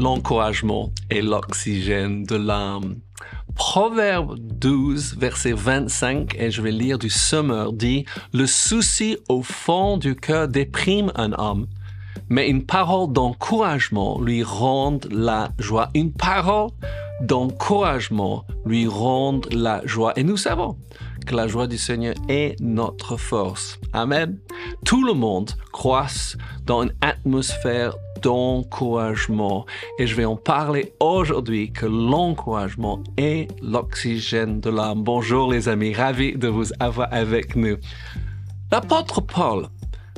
l'encouragement est l'oxygène de l'âme. Proverbe 12, verset 25, et je vais lire du Semeur, dit, Le souci au fond du cœur déprime un homme, mais une parole d'encouragement lui rend la joie. Une parole d'encouragement lui rend la joie. Et nous savons que la joie du Seigneur est notre force. Amen. Tout le monde croise dans une atmosphère d'encouragement. Et je vais en parler aujourd'hui que l'encouragement est l'oxygène de l'âme. Bonjour les amis, ravi de vous avoir avec nous. L'apôtre Paul,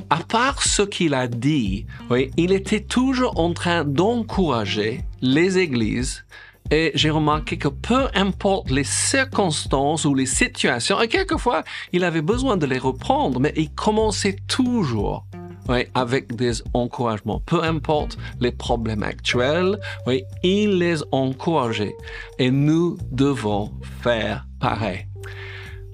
à part ce qu'il a dit, oui, il était toujours en train d'encourager les églises et j'ai remarqué que peu importe les circonstances ou les situations, et quelquefois il avait besoin de les reprendre, mais il commençait toujours oui, avec des encouragements. Peu importe les problèmes actuels, oui, il les encourageait. Et nous devons faire pareil.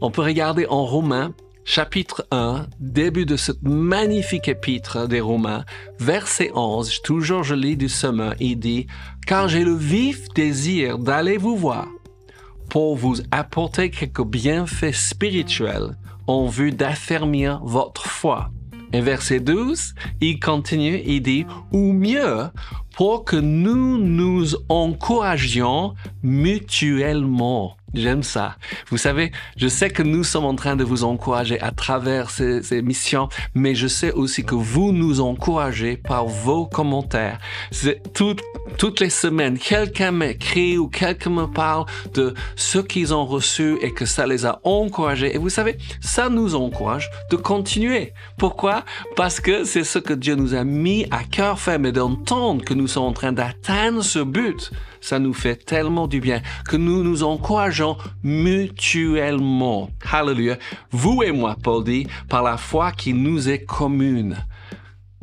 On peut regarder en Romains, chapitre 1, début de ce magnifique épître des Romains, verset 11, toujours je lis du semeur, il dit, Car j'ai le vif désir d'aller vous voir pour vous apporter quelques bienfaits spirituels en vue d'affermir votre foi et verset 12, il continue, il dit, ou mieux, pour que nous nous encouragions mutuellement. J'aime ça. Vous savez, je sais que nous sommes en train de vous encourager à travers ces, ces missions, mais je sais aussi que vous nous encouragez par vos commentaires. Toutes, toutes les semaines, quelqu'un m'écrit ou quelqu'un me parle de ce qu'ils ont reçu et que ça les a encouragés. Et vous savez, ça nous encourage de continuer. Pourquoi? Parce que c'est ce que Dieu nous a mis à cœur ferme et d'entendre que nous sommes en train d'atteindre ce but ça nous fait tellement du bien que nous nous encourageons mutuellement. Hallelujah. Vous et moi, Paul dit, par la foi qui nous est commune.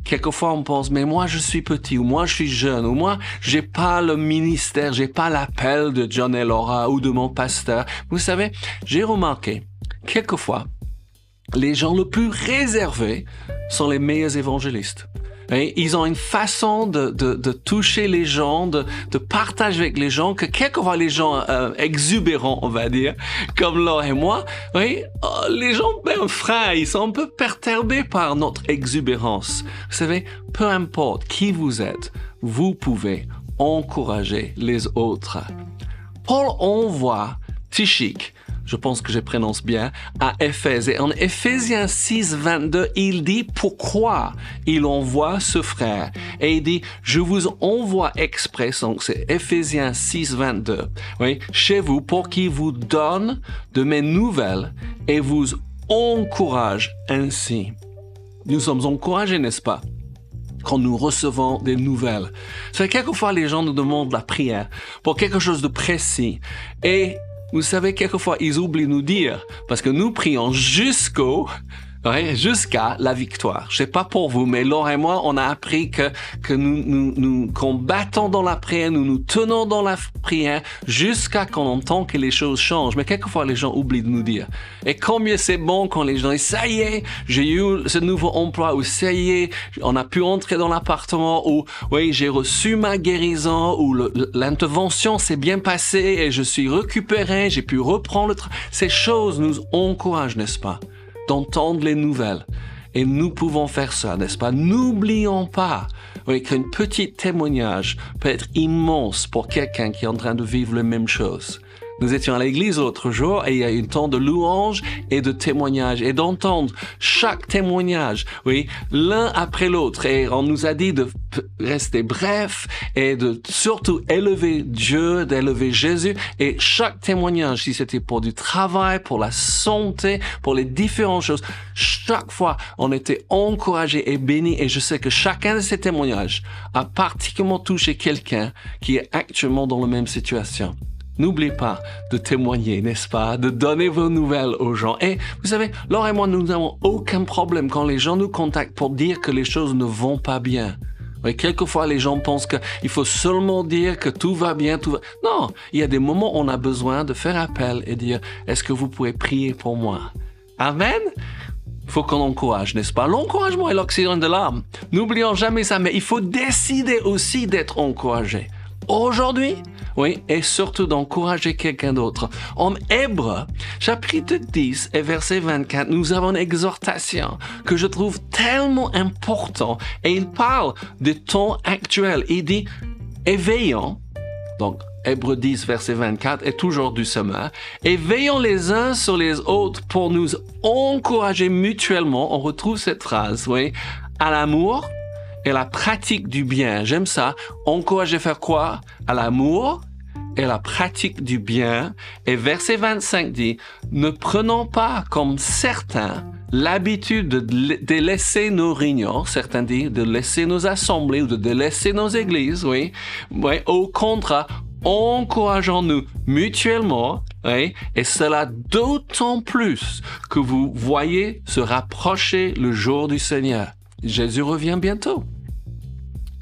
Quelquefois, on pense, mais moi, je suis petit, ou moi, je suis jeune, ou moi, j'ai pas le ministère, j'ai pas l'appel de John et Laura ou de mon pasteur. Vous savez, j'ai remarqué, quelquefois, les gens les plus réservés sont les meilleurs évangélistes. Ils ont une façon de, de, de toucher les gens, de, de, partager avec les gens, que quelquefois les gens euh, exubérants, on va dire, comme Laure et moi, oui, oh, les gens, ben, frères, ils sont un peu perturbés par notre exubérance. Vous savez, peu importe qui vous êtes, vous pouvez encourager les autres. Paul envoie Tichik je pense que je prononce bien, à Éphèse. Et en Éphésiens 6, 22, il dit pourquoi il envoie ce frère? Et il dit, je vous envoie exprès, donc c'est Éphésiens 6, 22, oui, chez vous pour qu'il vous donne de mes nouvelles et vous encourage ainsi. Nous sommes encouragés, n'est-ce pas? quand nous recevons des nouvelles. C'est quelquefois les gens nous demandent la prière pour quelque chose de précis et vous savez, quelquefois, ils oublient nous dire, parce que nous prions jusqu'au jusqu'à la victoire. Je sais pas pour vous, mais Laure et moi, on a appris que, que nous, nous, nous combattons dans la prière, nous nous tenons dans la prière jusqu'à qu'on entend que les choses changent. Mais quelquefois, les gens oublient de nous dire. Et combien c'est bon quand les gens disent, ça y est, j'ai eu ce nouveau emploi, ou ça y est, on a pu entrer dans l'appartement, ou oui, j'ai reçu ma guérison, ou l'intervention s'est bien passée et je suis récupéré, j'ai pu reprendre le travail. Ces choses nous encouragent, n'est-ce pas? D'entendre les nouvelles. Et nous pouvons faire ça, n'est-ce pas? N'oublions pas oui, qu'un petit témoignage peut être immense pour quelqu'un qui est en train de vivre la même chose. Nous étions à l'église l'autre jour et il y a eu temps de louange et de témoignage et d'entendre chaque témoignage, oui, l'un après l'autre. Et on nous a dit de rester bref et de surtout élever Dieu, d'élever Jésus. Et chaque témoignage, si c'était pour du travail, pour la santé, pour les différentes choses, chaque fois, on était encouragé et béni. Et je sais que chacun de ces témoignages a particulièrement touché quelqu'un qui est actuellement dans la même situation. N'oubliez pas de témoigner, n'est-ce pas? De donner vos nouvelles aux gens. Et vous savez, Laure et moi, nous n'avons aucun problème quand les gens nous contactent pour dire que les choses ne vont pas bien. Oui, quelquefois, les gens pensent qu'il faut seulement dire que tout va bien, tout va... Non, il y a des moments où on a besoin de faire appel et dire, est-ce que vous pouvez prier pour moi? Amen? Il faut qu'on encourage, n'est-ce pas? L'encouragement est l'oxygène de l'âme. N'oublions jamais ça, mais il faut décider aussi d'être encouragé. aujourd'hui, oui, et surtout d'encourager quelqu'un d'autre. En Hébreu, chapitre 10 et verset 24, nous avons une exhortation que je trouve tellement important et il parle du temps actuel. Il dit, éveillons, donc Hébreu 10, verset 24, est toujours du sommet. Et veillons les uns sur les autres pour nous encourager mutuellement. On retrouve cette phrase, oui, à l'amour et la pratique du bien. J'aime ça. Encourager faire quoi? À l'amour et la pratique du bien. Et verset 25 dit, ne prenons pas comme certains l'habitude de, laisser nos réunions, certains disent de laisser nos assemblées ou de laisser nos églises, oui. oui au contraire, encourageons-nous mutuellement, et cela d'autant plus que vous voyez se rapprocher le jour du Seigneur. Jésus revient bientôt.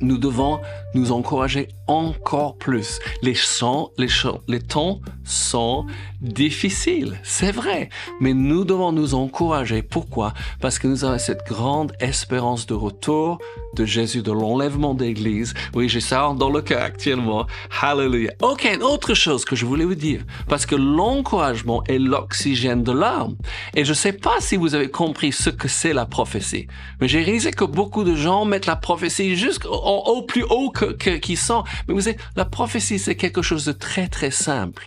Nous devons nous encourager encore plus. Les, chants, les, les temps sont difficiles, c'est vrai, mais nous devons nous encourager. Pourquoi? Parce que nous avons cette grande espérance de retour de Jésus, de l'enlèvement d'Église. Oui, j'ai ça dans le cœur actuellement. Hallelujah. Ok, autre chose que je voulais vous dire, parce que l'encouragement est l'oxygène de l'âme. Et je ne sais pas si vous avez compris ce que c'est la prophétie, mais j'ai réalisé que beaucoup de gens mettent la prophétie jusqu'au au plus haut qu'ils qui sont mais vous savez, la prophétie, c'est quelque chose de très, très simple.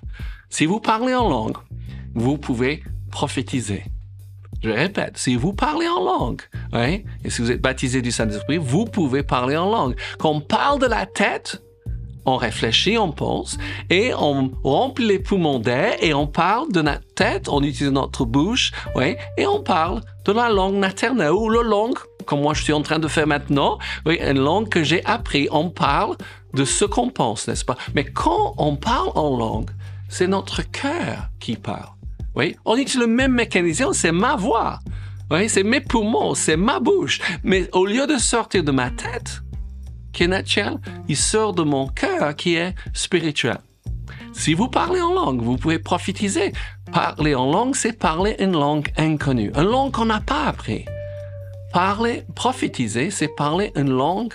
Si vous parlez en langue, vous pouvez prophétiser. Je répète, si vous parlez en langue, et si vous êtes baptisé du Saint-Esprit, vous pouvez parler en langue. Quand on parle de la tête, on réfléchit, on pense, et on remplit les poumons d'air, et on parle de notre tête, on utilise notre bouche, et on parle de la langue maternelle ou la langue comme moi je suis en train de faire maintenant, oui, une langue que j'ai appris, on parle de ce qu'on pense, n'est-ce pas? Mais quand on parle en langue, c'est notre cœur qui parle. Oui, on utilise le même mécanisme, c'est ma voix. Oui, c'est mes poumons, c'est ma bouche. Mais au lieu de sortir de ma tête, qui est naturelle, il sort de mon cœur qui est spirituel. Si vous parlez en langue, vous pouvez prophétiser. Parler en langue, c'est parler une langue inconnue, une langue qu'on n'a pas appris. Parler, prophétiser, c'est parler une langue,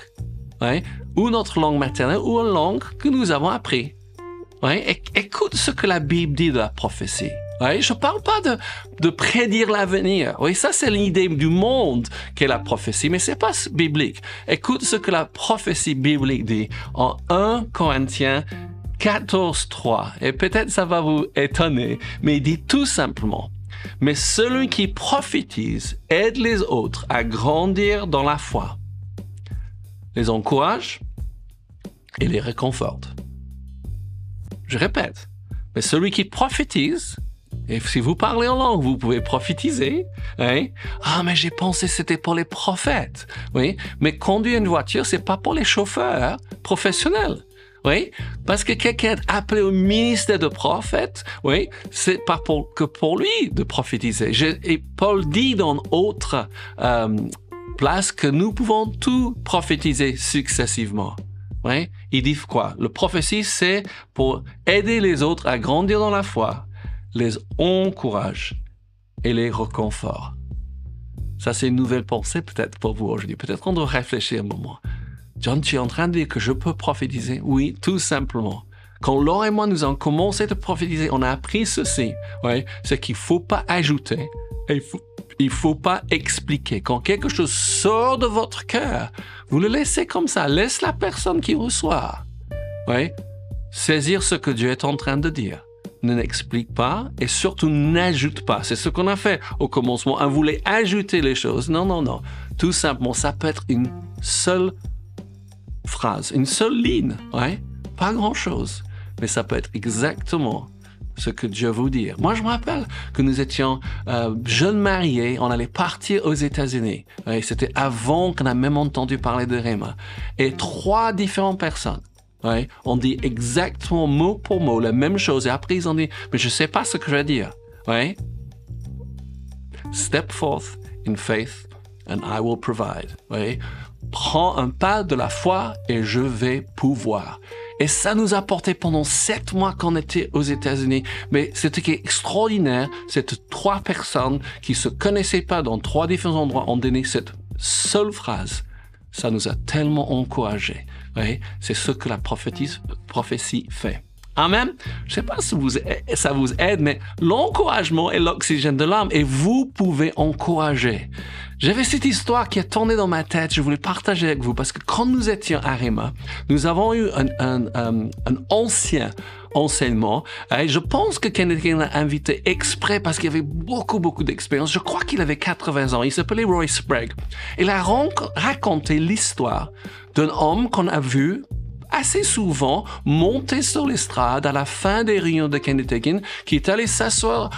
ou notre langue maternelle, ou une langue que nous avons appris. Écoute ce que la Bible dit de la prophétie. Je ne parle pas de, de prédire l'avenir. Oui, ça c'est l'idée du monde qu'est la prophétie, mais c'est pas biblique. Écoute ce que la prophétie biblique dit en 1 Corinthiens 14, 3. Et peut-être ça va vous étonner, mais il dit tout simplement, mais celui qui prophétise aide les autres à grandir dans la foi, les encourage et les réconforte. Je répète, mais celui qui prophétise, et si vous parlez en langue, vous pouvez prophétiser. Hein? Ah, mais j'ai pensé c'était pour les prophètes. Oui, mais conduire une voiture, c'est pas pour les chauffeurs professionnels. Oui, parce que quelqu'un est appelé au ministère de prophète, oui, c'est pas pour, que pour lui de prophétiser. et Paul dit dans autre euh, place que nous pouvons tout prophétiser successivement. Oui, il dit quoi? Le prophétie, c'est pour aider les autres à grandir dans la foi, les encourage et les reconfort. Ça, c'est une nouvelle pensée peut-être pour vous aujourd'hui. Peut-être qu'on doit réfléchir un moment. John, tu es en train de dire que je peux prophétiser? Oui, tout simplement. Quand Laure et moi, nous avons commencé à prophétiser, on a appris ceci. Ouais, c'est qu'il faut pas ajouter. il faut, il faut pas expliquer. Quand quelque chose sort de votre cœur, vous le laissez comme ça. Laisse la personne qui reçoit. Ouais, saisir ce que Dieu est en train de dire. Ne n'explique pas et surtout n'ajoute pas. C'est ce qu'on a fait au commencement. On voulait ajouter les choses. Non, non, non. Tout simplement, ça peut être une seule phrase, une seule ligne, ouais, pas grand-chose, mais ça peut être exactement ce que Dieu veut dire. Moi, je me rappelle que nous étions euh, jeunes mariés, on allait partir aux États-Unis. Ouais, C'était avant qu'on a même entendu parler de Réma. Et trois différentes personnes ouais, ont dit exactement mot pour mot la même chose. Et après, ils ont dit, mais je sais pas ce que je vais dire. Step forth in faith and I will provide. Prends un pas de la foi et je vais pouvoir. Et ça nous a porté pendant sept mois qu'on était aux États-Unis. Mais c'était extraordinaire. Cette trois personnes qui se connaissaient pas dans trois différents endroits ont donné cette seule phrase. ça nous a tellement encouragés. Oui, c'est ce que la prophétie fait. Amen. Je ne sais pas si vous, ça vous aide, mais l'encouragement est l'oxygène de l'âme et vous pouvez encourager. J'avais cette histoire qui a tourné dans ma tête, je voulais partager avec vous parce que quand nous étions à Réma, nous avons eu un, un, un, ancien enseignement. Je pense que Kenneth l'a invité exprès parce qu'il avait beaucoup, beaucoup d'expérience. Je crois qu'il avait 80 ans. Il s'appelait Roy Sprague. Il a raconté l'histoire d'un homme qu'on a vu assez souvent monter sur l'estrade à la fin des réunions de Kenneth Hagin, qui est allé s'asseoir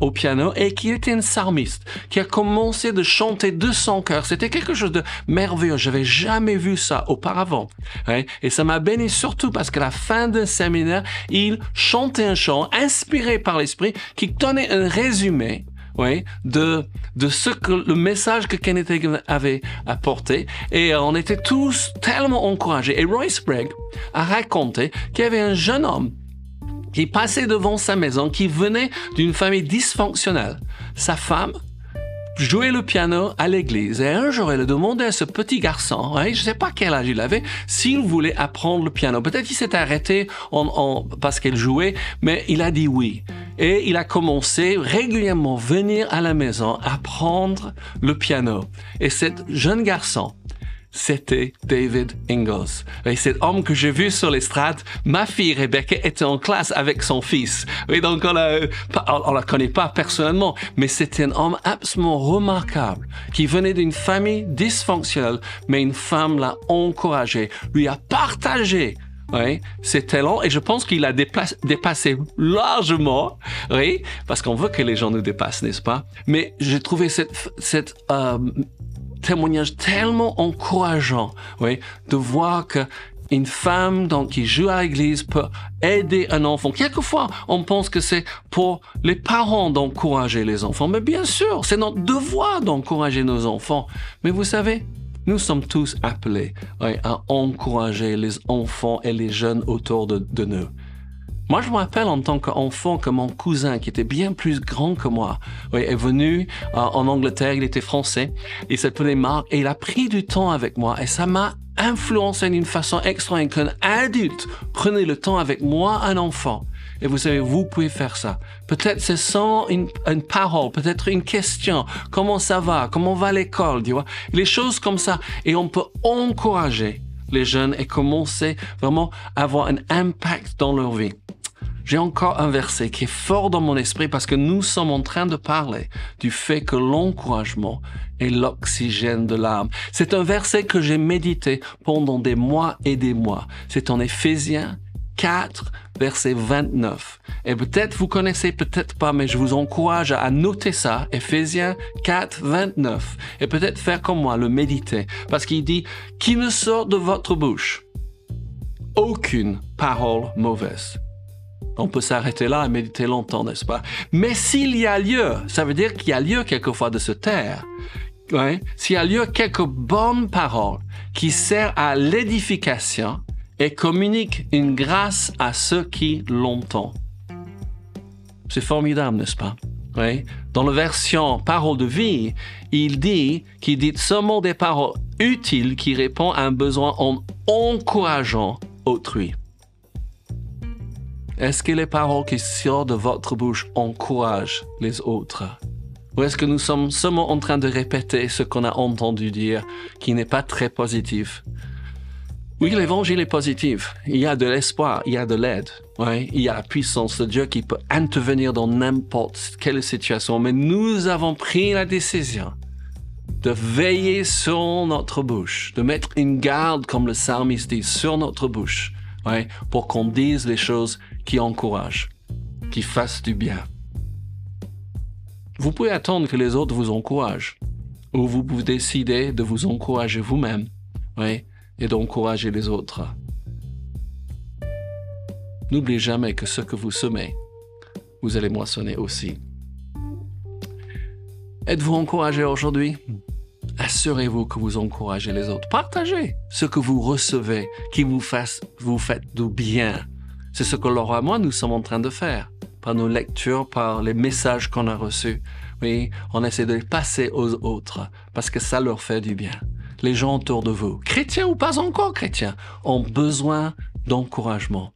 au piano et qui était un psalmiste, qui a commencé de chanter de son cœur. C'était quelque chose de merveilleux. J'avais jamais vu ça auparavant. Hein. Et ça m'a béni surtout parce qu'à la fin d'un séminaire, il chantait un chant inspiré par l'esprit qui donnait un résumé oui, de, de ce que le message que Hagin avait apporté. Et on était tous tellement encouragés. Et Roy Sprague a raconté qu'il y avait un jeune homme qui passait devant sa maison, qui venait d'une famille dysfonctionnelle. Sa femme jouait le piano à l'église. Et un jour, elle a demandé à ce petit garçon, je ne sais pas quel âge il avait, s'il voulait apprendre le piano. Peut-être qu'il s'est arrêté en, parce qu'elle jouait, mais il a dit oui. Et il a commencé régulièrement venir à la maison apprendre le piano. Et cet jeune garçon, c'était David Ingalls. Et cet homme que j'ai vu sur l'estrade, ma fille Rebecca était en classe avec son fils. Et donc on la, la connaît pas personnellement, mais c'était un homme absolument remarquable qui venait d'une famille dysfonctionnelle, mais une femme l'a encouragé, lui a partagé oui, ses talents et je pense qu'il a dépassé largement, oui, parce qu'on veut que les gens nous dépassent, n'est-ce pas? Mais j'ai trouvé cette, cette euh, témoignage tellement encourageant, oui, de voir que une femme donc, qui joue à l'église peut aider un enfant. Quelquefois, on pense que c'est pour les parents d'encourager les enfants. Mais bien sûr, c'est notre devoir d'encourager nos enfants. Mais vous savez, nous sommes tous appelés à encourager les enfants et les jeunes autour de, de nous. Moi, je me rappelle en tant qu'enfant que mon cousin, qui était bien plus grand que moi, oui, est venu euh, en Angleterre, il était français, il s'appelait Marc, et il a pris du temps avec moi, et ça m'a influencé d'une façon extraordinaire qu'un adulte prenait le temps avec moi, un enfant. Et vous savez, vous pouvez faire ça. Peut-être c'est sans une, une, parole, peut-être une question. Comment ça va? Comment va l'école? Tu vois? Les choses comme ça. Et on peut encourager les jeunes et commencer vraiment à avoir un impact dans leur vie. J'ai encore un verset qui est fort dans mon esprit parce que nous sommes en train de parler du fait que l'encouragement est l'oxygène de l'âme. C'est un verset que j'ai médité pendant des mois et des mois. C'est en Éphésiens 4, verset 29. Et peut-être vous connaissez, peut-être pas, mais je vous encourage à noter ça, Éphésiens 4, 29. Et peut-être faire comme moi, le méditer. Parce qu'il dit, qui ne sort de votre bouche aucune parole mauvaise on peut s'arrêter là et méditer longtemps, n'est-ce pas? Mais s'il y a lieu, ça veut dire qu'il y a lieu quelquefois de se taire. Ouais. S'il y a lieu quelques bonnes paroles qui servent à l'édification et communiquent une grâce à ceux qui l'entendent. C'est formidable, n'est-ce pas? Oui. Dans la version parole de vie, il dit qu'il dit seulement des paroles utiles qui répondent à un besoin en encourageant autrui. Est-ce que les paroles qui sortent de votre bouche encouragent les autres? Ou est-ce que nous sommes seulement en train de répéter ce qu'on a entendu dire qui n'est pas très positif? Oui, l'évangile est positif. Il y a de l'espoir, il y a de l'aide. Oui, il y a la puissance de Dieu qui peut intervenir dans n'importe quelle situation. Mais nous avons pris la décision de veiller sur notre bouche, de mettre une garde, comme le psalmiste dit, sur notre bouche, pour qu'on dise les choses qui encouragent, qui fassent du bien. Vous pouvez attendre que les autres vous encouragent, ou vous pouvez décider de vous encourager vous-même, oui, et d'encourager les autres. N'oubliez jamais que ce que vous semez, vous allez moissonner aussi. Êtes-vous encouragé aujourd'hui? Assurez-vous que vous encouragez les autres. Partagez ce que vous recevez qui vous fasse, vous fait du bien. C'est ce que Laura et moi, nous sommes en train de faire par nos lectures, par les messages qu'on a reçus. Oui, on essaie de les passer aux autres parce que ça leur fait du bien. les gens autour de vous, chrétiens ou pas encore chrétiens, ont besoin d'encouragement.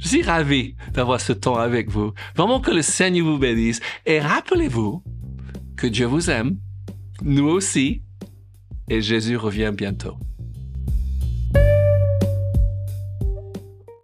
Je suis ravi d'avoir ce temps avec vous. Vraiment que le Seigneur vous bénisse. Et rappelez-vous que Dieu vous aime, nous aussi, et Jésus revient bientôt.